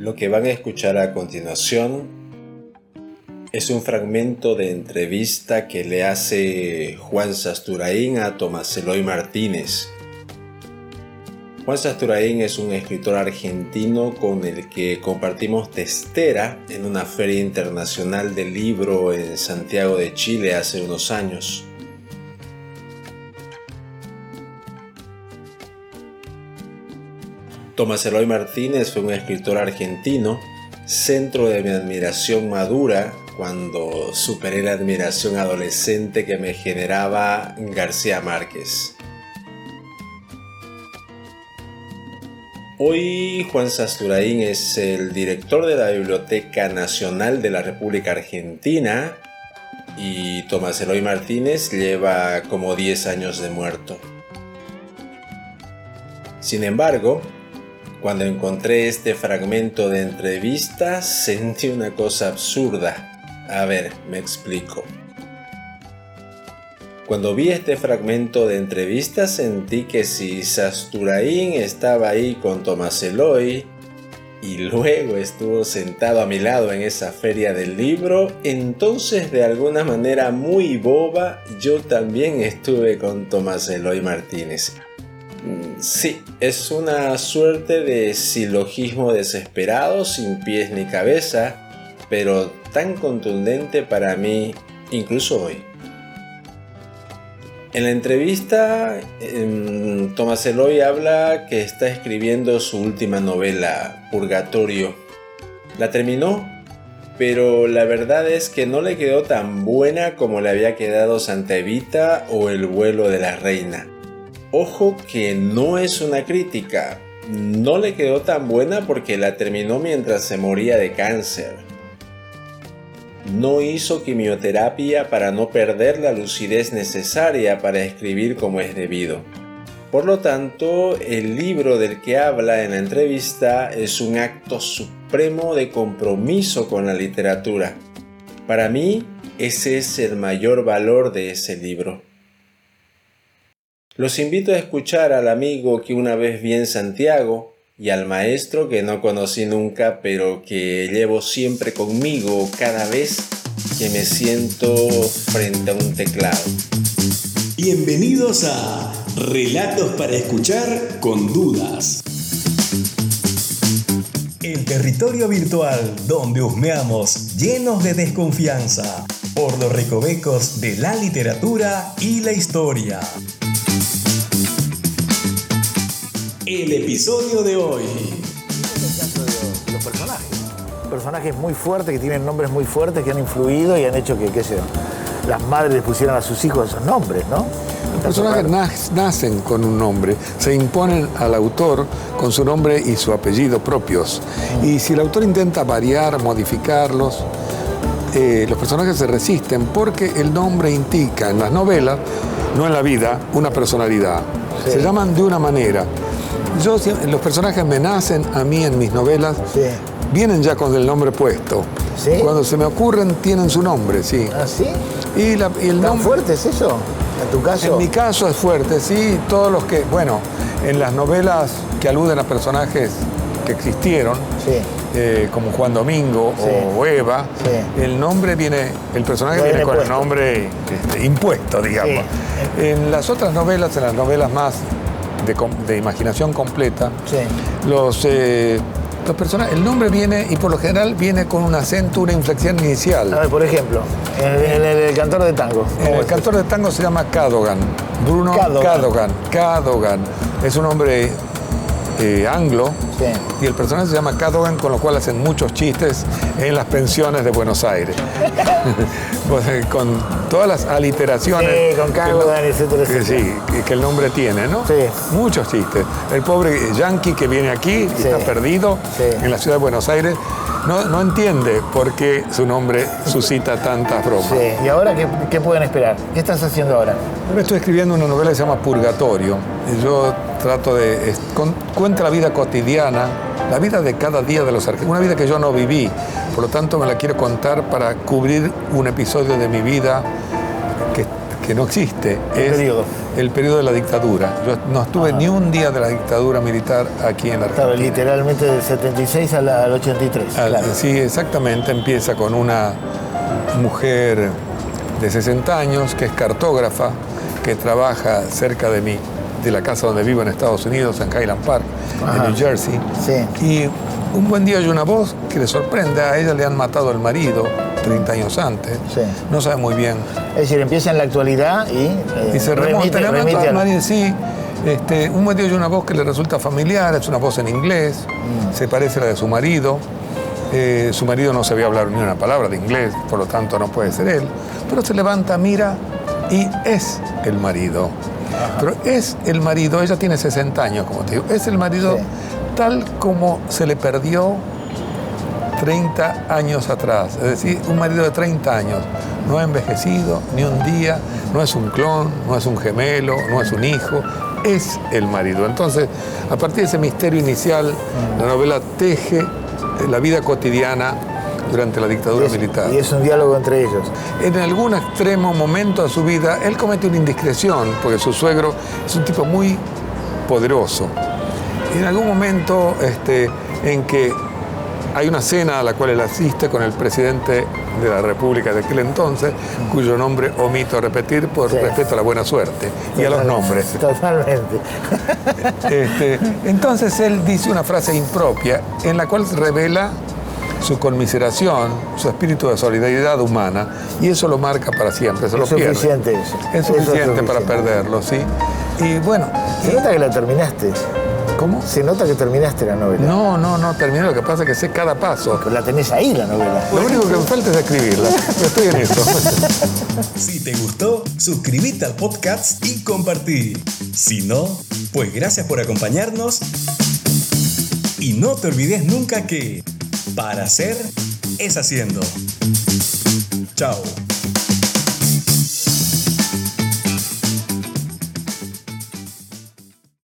Lo que van a escuchar a continuación es un fragmento de entrevista que le hace Juan Sasturain a Tomás Eloy Martínez. Juan Sasturain es un escritor argentino con el que compartimos testera en una feria internacional del libro en Santiago de Chile hace unos años. Tomás Eloy Martínez fue un escritor argentino, centro de mi admiración madura cuando superé la admiración adolescente que me generaba García Márquez. Hoy Juan Sasturain es el director de la Biblioteca Nacional de la República Argentina y Tomás Eloy Martínez lleva como 10 años de muerto. Sin embargo, cuando encontré este fragmento de entrevista sentí una cosa absurda. A ver, me explico. Cuando vi este fragmento de entrevista sentí que si Sasturain estaba ahí con Tomás Eloy y luego estuvo sentado a mi lado en esa feria del libro, entonces de alguna manera muy boba yo también estuve con Tomás Eloy Martínez. Sí, es una suerte de silogismo desesperado, sin pies ni cabeza, pero tan contundente para mí, incluso hoy. En la entrevista, em, Tomás Eloy habla que está escribiendo su última novela, Purgatorio. La terminó, pero la verdad es que no le quedó tan buena como le había quedado Santa Evita o El vuelo de la reina. Ojo que no es una crítica, no le quedó tan buena porque la terminó mientras se moría de cáncer. No hizo quimioterapia para no perder la lucidez necesaria para escribir como es debido. Por lo tanto, el libro del que habla en la entrevista es un acto supremo de compromiso con la literatura. Para mí, ese es el mayor valor de ese libro. Los invito a escuchar al amigo que una vez vi en Santiago y al maestro que no conocí nunca pero que llevo siempre conmigo cada vez que me siento frente a un teclado. Bienvenidos a Relatos para escuchar con dudas. El territorio virtual donde husmeamos llenos de desconfianza por los recovecos de la literatura y la historia. El episodio de hoy. los personajes. Personajes muy fuertes, que tienen nombres muy fuertes, que han influido y han hecho que, qué sé las madres les pusieran a sus hijos esos nombres, ¿no? Los personajes nacen con un nombre, se imponen al autor con su nombre y su apellido propios. Mm. Y si el autor intenta variar, modificarlos, eh, los personajes se resisten porque el nombre indica en las novelas, no en la vida, una personalidad. Se llaman de una manera yo, los personajes me nacen a mí en mis novelas, vienen ya con el nombre puesto. Cuando se me ocurren tienen su nombre, sí. ¿Ah, sí? Y, el ¿Tan fuerte es eso? ¿En tu caso? En mi caso es fuerte, sí. Todos los que, bueno, en las novelas que aluden a personajes que existieron, eh, como Juan Domingo o Eva, el nombre viene, el personaje viene, con el nombre este, impuesto, digamos. En las otras novelas, en las novelas más de, imaginación completa, los, eh, los personajes, el nombre viene y por lo general viene con un acento, una inflexión inicial. A ver, por ejemplo, en, el, cantor de tango. el cantor de tango se llama Cadogan. Bruno Cadogan. Cadogan. Es un hombre eh, anglo y el personaje se llama Cadogan, con lo cual hacen muchos chistes en las pensiones de Buenos Aires. Pues, eh, con todas las aliteraciones. Sí, con Cadogan, etcétera, que, Sí, que el nombre tiene, ¿no? Sí. Muchos chistes. El pobre yankee que viene aquí y está perdido en la ciudad de Buenos Aires. No, entiende por qué su nombre suscita tantas bromas. Sí. ¿Y ahora qué, pueden esperar? ¿Qué estás haciendo ahora? Ahora estoy escribiendo una novela que se llama Purgatorio. Yo trato de... cuenta la vida cotidiana, la vida de cada día de los argentinos, una vida que yo no viví, por lo tanto me la quiero contar para cubrir un episodio de mi vida que, que no existe, ¿Qué es periodo? el periodo de la dictadura. Yo no estuve ni un día de la dictadura militar aquí en la Argentina. literalmente del 76 al, al 83. Al- claro. Sí, exactamente. Empieza con una mujer de 60 años que es cartógrafa, que trabaja cerca de mí, de la casa donde vivo en Estados Unidos, en Highland Park, Ajá. en New Jersey. Sí. Y un buen día oye una voz que le sorprende. A ella le han matado al marido 30 años antes. Sí. No sabe muy bien. Es decir, empieza en la actualidad y, eh, Y se remonta, remite- le remite al marido, sí. Este, un buen día oye una voz que le resulta familiar, es una voz en inglés, Mm. se parece a la de su marido. Eh, su marido no sabía hablar ni una palabra de inglés, por lo tanto no puede ser él. Pero se levanta, mira y es el marido. Pero es el marido, ella tiene 60 años, como te digo, es el marido Sí. tal como se le perdió 30 años atrás. Es decir, un marido de 30 años no ha envejecido ni un día, no es un clon, no es un gemelo, no es un hijo, es el marido. Entonces, a partir de ese misterio inicial, la novela teje la vida cotidiana durante la dictadura y es, militar. y es un diálogo entre ellos. En algún extremo momento de su vida, él comete una indiscreción, porque su suegro es un tipo muy poderoso. Y en algún momento este, en que hay una cena a la cual él asiste con el presidente de la República de aquel entonces, cuyo nombre omito repetir por Sí. respeto a la buena suerte y a los nombres. Totalmente. Este, entonces él dice una frase impropia en la cual revela su conmiseración, su espíritu de solidaridad humana, y eso lo marca para siempre, se lo Es pierde. suficiente eso. Es Eso es suficiente para perderlo, ¿sí? Y bueno, Se nota que la terminaste. ¿cómo? Se nota que terminaste la novela. No, no, no, terminé, lo que pasa es que sé cada paso. Pero la tenés ahí la novela. Lo único que me falta es escribirla, pero estoy en eso. Si te gustó, suscríbete al podcast y compartí. Si no, pues gracias por acompañarnos. Y no te olvides nunca que para hacer es haciendo. Chao.